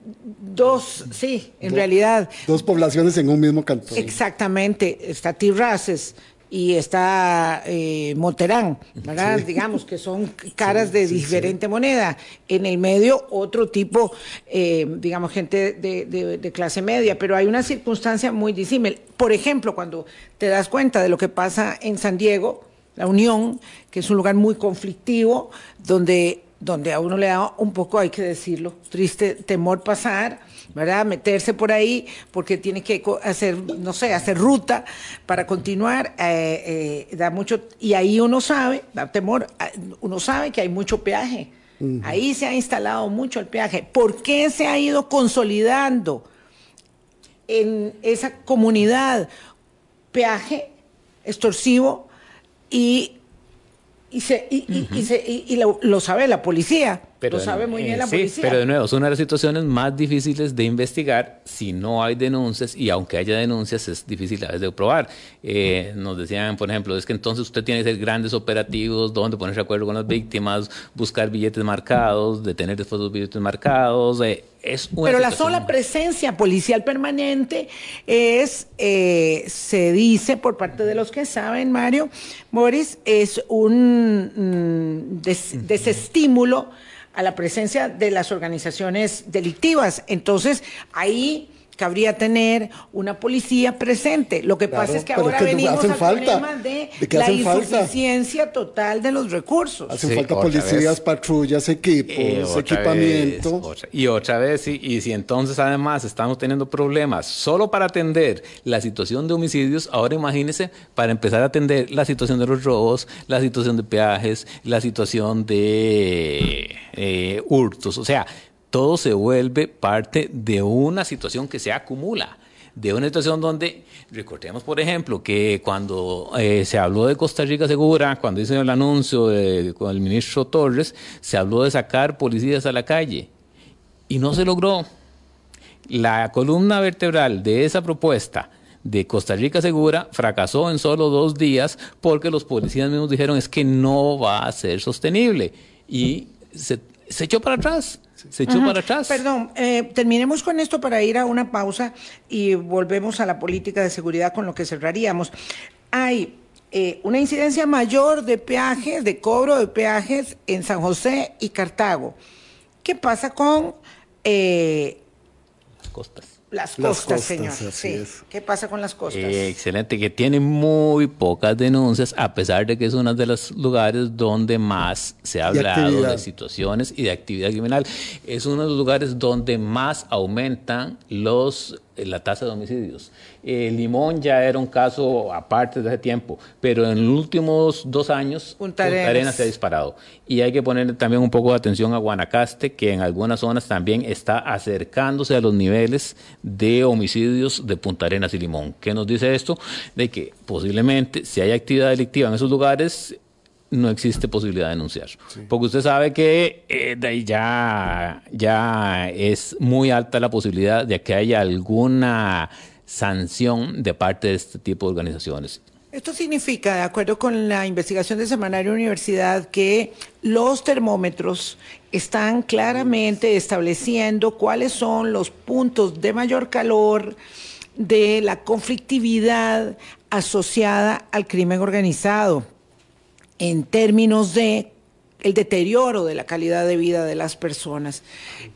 dos, sí, en realidad. Dos poblaciones en un mismo cantón. Exactamente, está Tirraces y está eh, Moterán, ¿verdad? Digamos que son caras de diferente moneda. En el medio, otro tipo, eh, digamos, gente de, clase media, pero hay una circunstancia muy disímil. Por ejemplo, cuando te das cuenta de lo que pasa en San Diego, la Unión, que es un lugar muy conflictivo, donde, donde a uno le da un poco, hay que decirlo, triste temor pasar ¿verdad? Meterse por ahí porque tiene que hacer, no sé, hacer ruta para continuar, eh, eh, da mucho, y ahí uno sabe, da temor, ah, uno sabe que hay mucho peaje. Ahí se ha instalado mucho el peaje. ¿Por qué se ha ido consolidando en esa comunidad peaje extorsivo y, y, se, y, lo sabe la policía? Pero lo sabe muy bien la policía. Pero de nuevo, es una de las situaciones más difíciles de investigar si no hay denuncias y aunque haya denuncias es difícil a veces de probar. Eh, nos decían, por ejemplo, es que entonces usted tiene que hacer grandes operativos donde ponerse de acuerdo con las víctimas, buscar billetes marcados, detener después los billetes marcados. Eh, es Pero la sola presencia policial permanente es, eh, se dice por parte de los que saben, Mario, Boris, es un mm, desestímulo a la presencia de las organizaciones delictivas. Entonces, ahí cabría tener una policía presente. Lo que pasa es que ahora venimos al problema de, la insuficiencia total de los recursos. Hacen falta policías, patrullas, equipos, eh, equipamiento. y otra vez, y, y si entonces además estamos teniendo problemas solo para atender la situación de homicidios, ahora imagínense para empezar a atender la situación de los robos, la situación de peajes, la situación de eh, hurtos. O sea, todo se vuelve parte de una situación que se acumula, de una situación donde, recordemos por ejemplo, que cuando eh, se habló de Costa Rica Segura, cuando hizo el anuncio con el ministro Torres, se habló de sacar policías a la calle y no se logró. La columna vertebral de esa propuesta de Costa Rica Segura fracasó en solo dos días porque los policías mismos dijeron es que no va a ser sostenible y se, se echó para atrás se echó para atrás. Perdón, eh, terminemos con esto para ir a una pausa y volvemos a la política de seguridad con lo que cerraríamos. Hay eh, una incidencia mayor de peajes, de cobro de peajes en San José y Cartago. ¿Qué pasa con eh, las costas? Las costas, señor. Sí. ¿Qué pasa con las costas? Eh, excelente, que tiene muy pocas denuncias, a pesar de que es uno de los lugares donde más se ha hablado de situaciones y de actividad criminal. Es uno de los lugares donde más aumentan los la tasa de homicidios. Eh, Limón ya era un caso aparte de hace tiempo, pero en los últimos dos años Punta Arenas. se ha disparado. Y hay que poner también un poco de atención a Guanacaste, que en algunas zonas también está acercándose a los niveles de homicidios de Punta Arenas y Limón. ¿Qué nos dice esto? De que posiblemente si hay actividad delictiva en esos lugares, no existe posibilidad de denunciar. Porque usted sabe que eh, de ahí ya, ya es muy alta la posibilidad de que haya alguna sanción de parte de este tipo de organizaciones. Esto significa, de acuerdo con la investigación de Semanario Universidad, que los termómetros están claramente estableciendo cuáles son los puntos de mayor calor de la conflictividad asociada al crimen organizado en términos de el deterioro de la calidad de vida de las personas.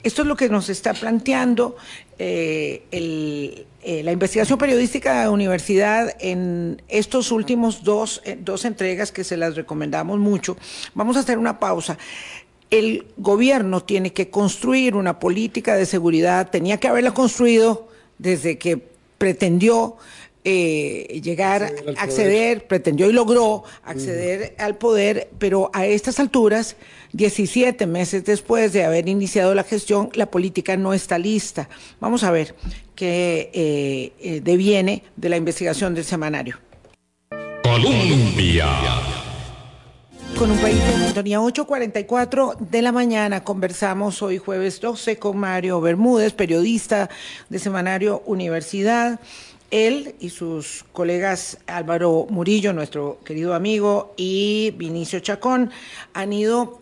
Esto es lo que nos está planteando eh, eh, la investigación periodística de la universidad en estos últimos dos, eh, dos entregas que se las recomendamos mucho. Vamos a hacer una pausa. El gobierno tiene que construir una política de seguridad, tenía que haberla construido desde que pretendió eh, llegar, acceder, pretendió y logró acceder al poder, pero a estas alturas, 17 meses después de haber iniciado la gestión, la política no está lista. Vamos a ver qué eh, eh, deviene de la investigación del semanario. Colombia. Con un país de sintonía 8.44 de la mañana conversamos hoy jueves 12 con Mario Bermúdez, periodista de Semanario Universidad él y sus colegas Álvaro Murillo, nuestro querido amigo, y Vinicio Chacón han ido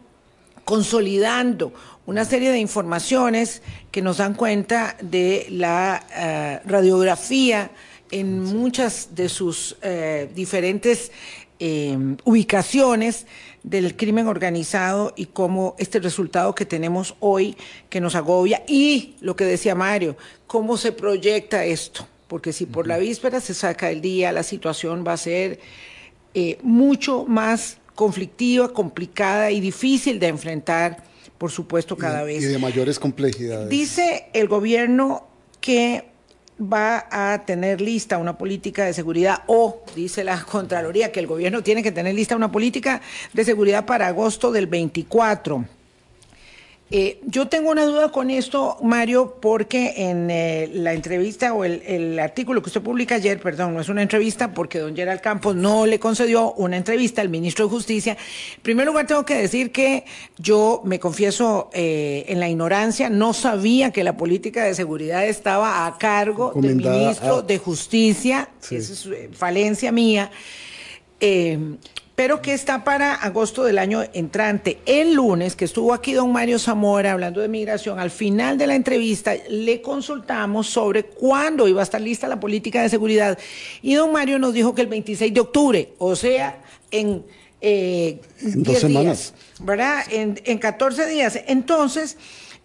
consolidando una serie de informaciones que nos dan cuenta de la eh, radiografía en muchas de sus eh, diferentes eh, ubicaciones del crimen organizado y cómo este resultado que tenemos hoy que nos agobia y lo que decía Mario, cómo se proyecta esto porque si por la víspera se saca el día, la situación va a ser eh, mucho más conflictiva, complicada y difícil de enfrentar, por supuesto, cada vez. Y de mayores complejidades. Dice el gobierno que va a tener lista una política de seguridad o, dice la Contraloría, que el gobierno tiene que tener lista una política de seguridad para agosto del 24. Eh, yo tengo una duda con esto, Mario, porque en eh, la entrevista o el, artículo que usted publica ayer, perdón, no es una entrevista porque don Gerald Campos no le concedió una entrevista al ministro de Justicia. En primer lugar, tengo que decir que yo me confieso eh, en la ignorancia, no sabía que la política de seguridad estaba a cargo del ministro de Justicia, esa es falencia mía pero que está para agosto del año entrante. El lunes, que estuvo aquí don Mario Zamora hablando de migración, al final de la entrevista le consultamos sobre cuándo iba a estar lista la política de seguridad y don Mario nos dijo que el 26 de octubre, o sea, en... Eh, dos semanas. ¿Verdad? En, en 14 días. Entonces,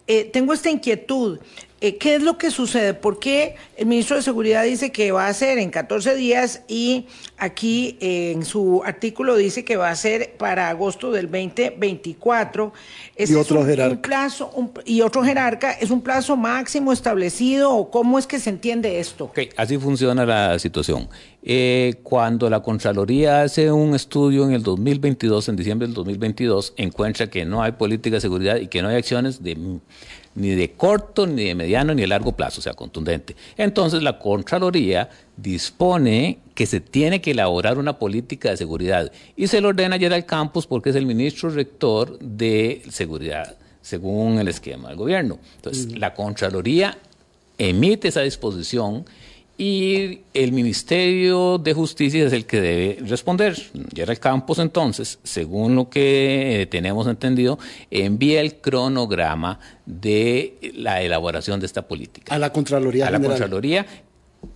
eh, tengo esta inquietud. Eh, ¿Qué es lo que sucede? ¿Por qué el ministro de Seguridad dice que va a ser en 14 días y aquí eh, en su artículo dice que va a ser para agosto del 2024? y otro jerarca. plazo, y otro jerarca, ¿es un plazo máximo establecido o cómo es que se entiende esto? Ok, así funciona la situación. Eh, cuando la Contraloría hace un estudio en el 2022, en diciembre del 2022, encuentra que no hay política de seguridad y que no hay acciones de ni de corto, ni de mediano, ni de largo plazo, o sea, contundente. Entonces la Contraloría dispone que se tiene que elaborar una política de seguridad y se lo ordena ayer al campus porque es el ministro rector de seguridad, según el esquema del gobierno. Entonces, la Contraloría emite esa disposición y el Ministerio de Justicia es el que debe responder. Gerald Campos, entonces, según lo que eh, tenemos entendido, envía el cronograma de la elaboración de esta política. A la Contraloría. A la Contraloría,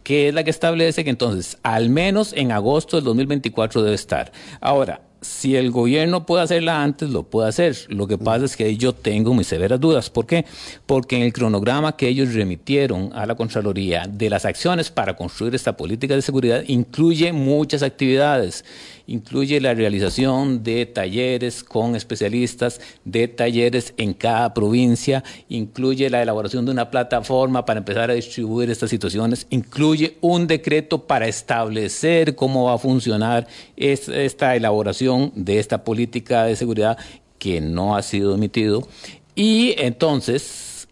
que es la que establece que entonces, al menos en agosto del 2024 debe estar. Ahora, si el gobierno puede hacerla antes, lo puede hacer. Lo que pasa es que yo tengo muy severas dudas. ¿Por qué? Porque en el cronograma que ellos remitieron a la Contraloría de las acciones para construir esta política de seguridad incluye muchas actividades incluye la realización de talleres con especialistas, de talleres en cada provincia, incluye la elaboración de una plataforma para empezar a distribuir estas situaciones, incluye un decreto para establecer cómo va a funcionar esta elaboración de esta política de seguridad que no ha sido emitido. Y entonces,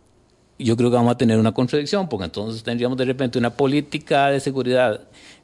yo creo que vamos a tener una contradicción, porque entonces tendríamos de repente una política de seguridad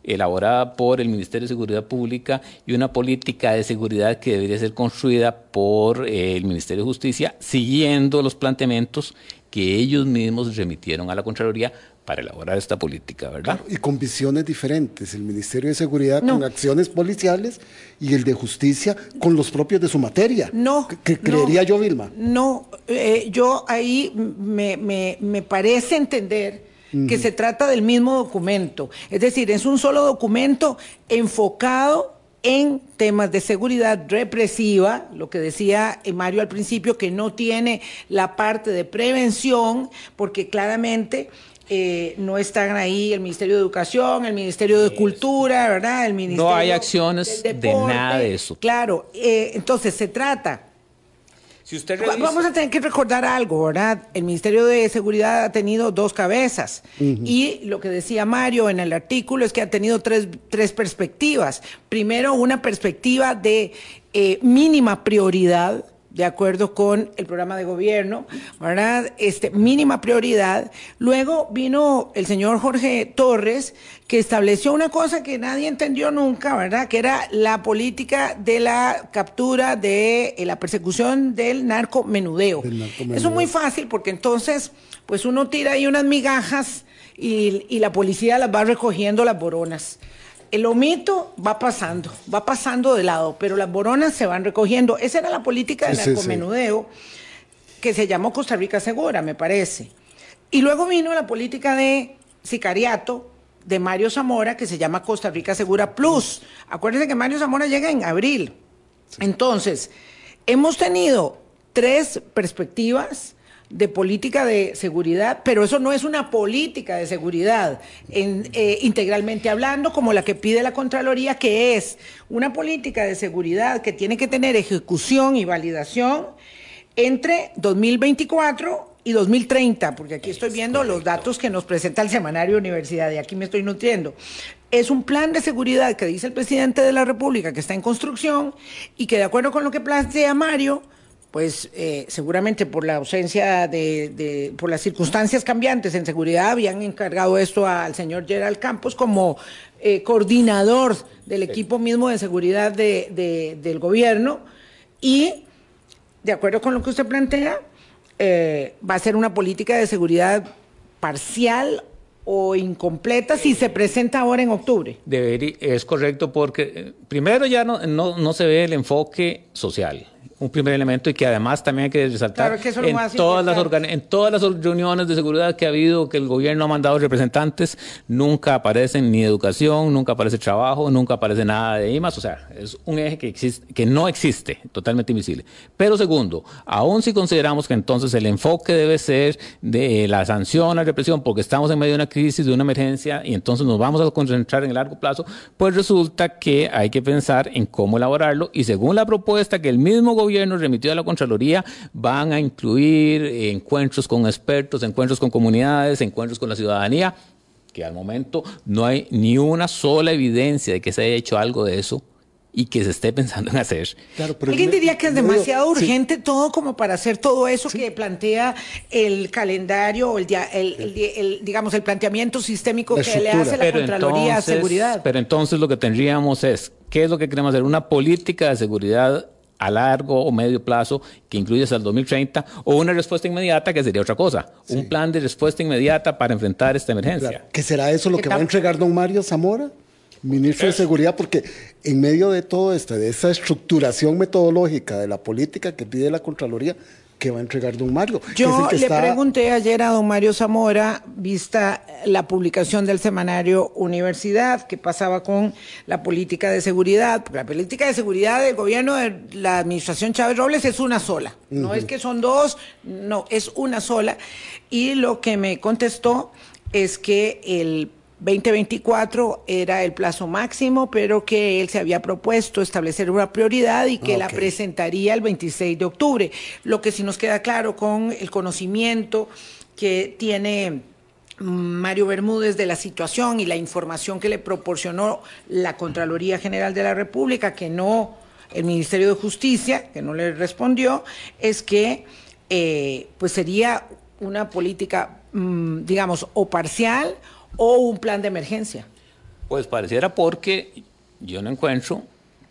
elaborada por el Ministerio de Seguridad Pública y una política de seguridad que debería ser construida por eh, el Ministerio de Justicia, siguiendo los planteamientos que ellos mismos remitieron a la Contraloría para elaborar esta política, ¿verdad? y con visiones diferentes. El Ministerio de Seguridad con acciones policiales y el de Justicia con los propios de su materia. No. Que, creería yo, Vilma. No, eh, yo ahí me, me, me parece entender que se trata del mismo documento. Es decir, es un solo documento enfocado en temas de seguridad represiva, lo que decía Mario al principio, que no tiene la parte de prevención, porque claramente eh, no están ahí el Ministerio de Educación, el Ministerio de Cultura, ¿verdad? El Ministerio no hay acciones de nada de eso. Claro, eh, entonces se trata Vamos a tener que recordar algo, ¿verdad? El Ministerio de Seguridad ha tenido dos cabezas y lo que decía Mario en el artículo es que ha tenido tres, tres perspectivas. Primero, una perspectiva de eh, mínima prioridad, de acuerdo con el programa de gobierno, ¿verdad? Este, mínima prioridad. Luego vino el señor Jorge Torres, que estableció una cosa que nadie entendió nunca, ¿verdad? Que era la política de la captura, de eh, la persecución del narcomenudeo. Eso es muy fácil porque entonces, pues uno tira ahí unas migajas y, y la policía las va recogiendo las boronas el omito va pasando, va pasando de lado, pero las boronas se van recogiendo. Esa era la política del narcomenudeo que se llamó Costa Rica Segura, me parece. Y luego vino la política de sicariato de Mario Zamora que se llama Costa Rica Segura Plus. Acuérdense que Mario Zamora llega en abril. Entonces, hemos tenido tres perspectivas de política de seguridad, pero eso no es una política de seguridad eh, integralmente hablando, como la que pide la Contraloría, que es una política de seguridad que tiene que tener ejecución y validación entre 2024 y 2030, porque aquí estoy viendo los datos que nos presenta el semanario Universidad y aquí me estoy nutriendo. Es un plan de seguridad que dice el presidente de la República que está en construcción y que de acuerdo con lo que plantea Mario, pues eh, seguramente por la ausencia de, por las circunstancias cambiantes en seguridad, habían encargado esto al señor Gerald Campos como eh, coordinador del equipo mismo de seguridad del gobierno. Y, de acuerdo con lo que usted plantea, eh, va a ser una política de seguridad parcial o incompleta si se presenta ahora en octubre. Debería, es correcto porque primero ya no, no se ve el enfoque social un primer elemento y que además también hay que resaltar en, todas las en todas las reuniones de seguridad que ha habido, que el gobierno ha mandado representantes, nunca aparecen ni educación, nunca aparece trabajo, nunca aparece nada de IMAS, o sea, es un eje que, existe, que no existe, totalmente invisible. Pero segundo, aún si consideramos que entonces el enfoque debe ser de la sanción, la represión, porque estamos en medio de una crisis, de una emergencia, y entonces nos vamos a concentrar en el largo plazo, pues resulta que hay que pensar en cómo elaborarlo, y según la propuesta que el mismo gobierno gobierno remitió a la Contraloría van a incluir encuentros con expertos, encuentros con comunidades, encuentros con la ciudadanía, que al momento no hay ni una sola evidencia de que se haya hecho algo de eso y que se esté pensando en hacer. ¿Alguien diría que es demasiado urgente todo como para hacer todo eso que plantea el calendario o el, el, digamos el planteamiento sistémico que le hace la Contraloría a seguridad? Pero entonces lo que tendríamos es, ¿qué es lo que queremos hacer? Una política de seguridad a largo o medio plazo que incluye hasta el 2030 o una respuesta inmediata que sería otra cosa, un plan de respuesta inmediata para enfrentar esta emergencia. ¿Qué será eso lo que va a entregar don Mario Zamora? Ministro de Seguridad, porque en medio de todo esto, de esa estructuración metodológica de la política que pide la Contraloría, que va a entregar don Mario. Yo le pregunté ayer a don Mario Zamora, vista la publicación del semanario Universidad, que pasaba con la política de seguridad. La política de seguridad del gobierno de la administración Chávez Robles es una sola. No es que son dos, no, es una sola. Y lo que me contestó es que el 2024 era el plazo máximo, pero que él se había propuesto establecer una prioridad y que la presentaría el 26 de octubre. Lo que sí nos queda claro con el conocimiento que tiene Mario Bermúdez de la situación y la información que le proporcionó la Contraloría General de la República, que no el Ministerio de Justicia, que no le respondió, es que eh, pues sería una política, mm, digamos, o parcial o un plan de emergencia? Pues pareciera porque yo no encuentro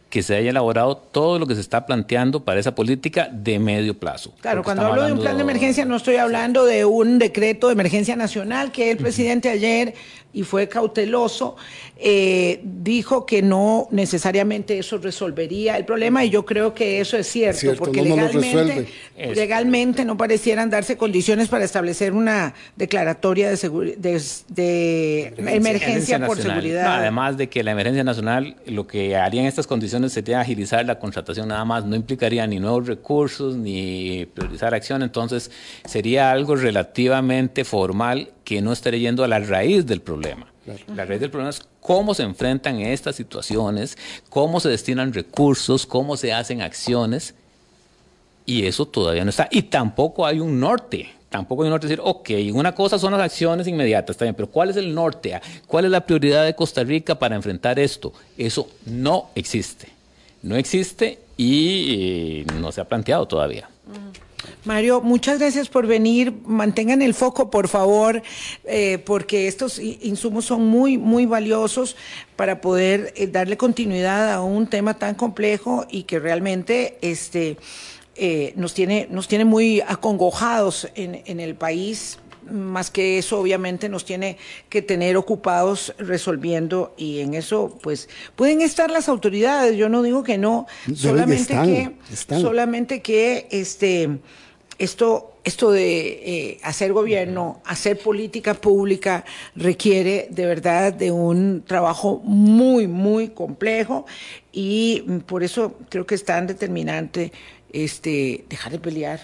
que se haya elaborado todo lo que se está planteando para esa política de medio plazo. Claro, cuando hablo de un plan de emergencia no estoy hablando de un decreto de emergencia nacional que el presidente ayer y fue cauteloso, eh, dijo que no necesariamente eso resolvería el problema y yo creo que eso es cierto, porque legalmente, legalmente no parecieran darse condiciones para establecer una declaratoria de, de, emergencia, por seguridad. además de que la emergencia nacional lo que haría en estas condiciones sería agilizar la contratación nada más, no implicaría ni nuevos recursos ni priorizar acción, entonces sería algo relativamente formal que no estaría yendo a la raíz del problema. La raíz del problema es cómo se enfrentan estas situaciones, cómo se destinan recursos, cómo se hacen acciones, y eso todavía no está. Y tampoco hay un norte. Tampoco hay un norte decir, ok, una cosa son las acciones inmediatas, está bien, pero ¿cuál es el norte? ¿Cuál es la prioridad de Costa Rica para enfrentar esto? Eso no existe. No existe y eh, no se ha planteado todavía. Mario, muchas gracias por venir. Mantengan el foco, por favor, eh, porque estos insumos son muy, muy valiosos para poder eh, darle continuidad a un tema tan complejo y que realmente este, nos, tiene, nos tiene muy acongojados en, en el país más que eso obviamente nos tiene que tener ocupados resolviendo y en eso pues pueden estar las autoridades. Yo no digo que no solamente que solamente que este esto esto de eh, hacer gobierno, hacer política pública requiere de verdad de un trabajo muy, muy complejo y por eso creo que es tan determinante este, dejar de pelear,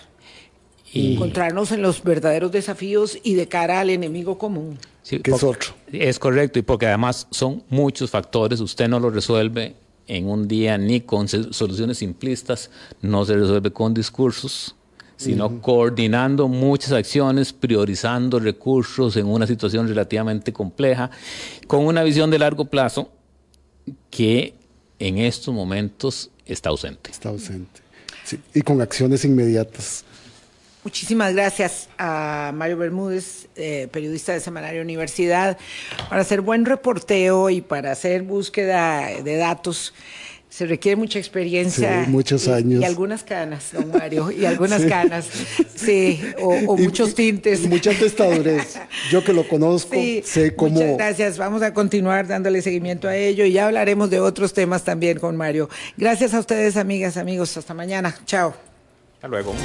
y encontrarnos en los verdaderos desafíos y de cara al enemigo común. que es otro. Es correcto, y porque además son muchos factores, usted no lo resuelve en un día ni con soluciones simplistas, no se resuelve con discursos, sino coordinando muchas acciones, priorizando recursos en una situación relativamente compleja, con una visión de largo plazo que en estos momentos está ausente. Está ausente. y con acciones inmediatas. Muchísimas gracias a Mario Bermúdez, eh, periodista de Semanario Universidad, para hacer buen reporteo y para hacer búsqueda de datos. Se requiere mucha experiencia. muchos años. Y algunas canas, don Mario, y algunas canas, sí, o, muchos tintes. Mucha testadurez. Yo que lo conozco, sé cómo. Muchas gracias. Vamos a continuar dándole seguimiento a ello y ya hablaremos de otros temas también con Mario. Gracias a ustedes, amigas, amigos. Hasta mañana. Chao. Hasta luego.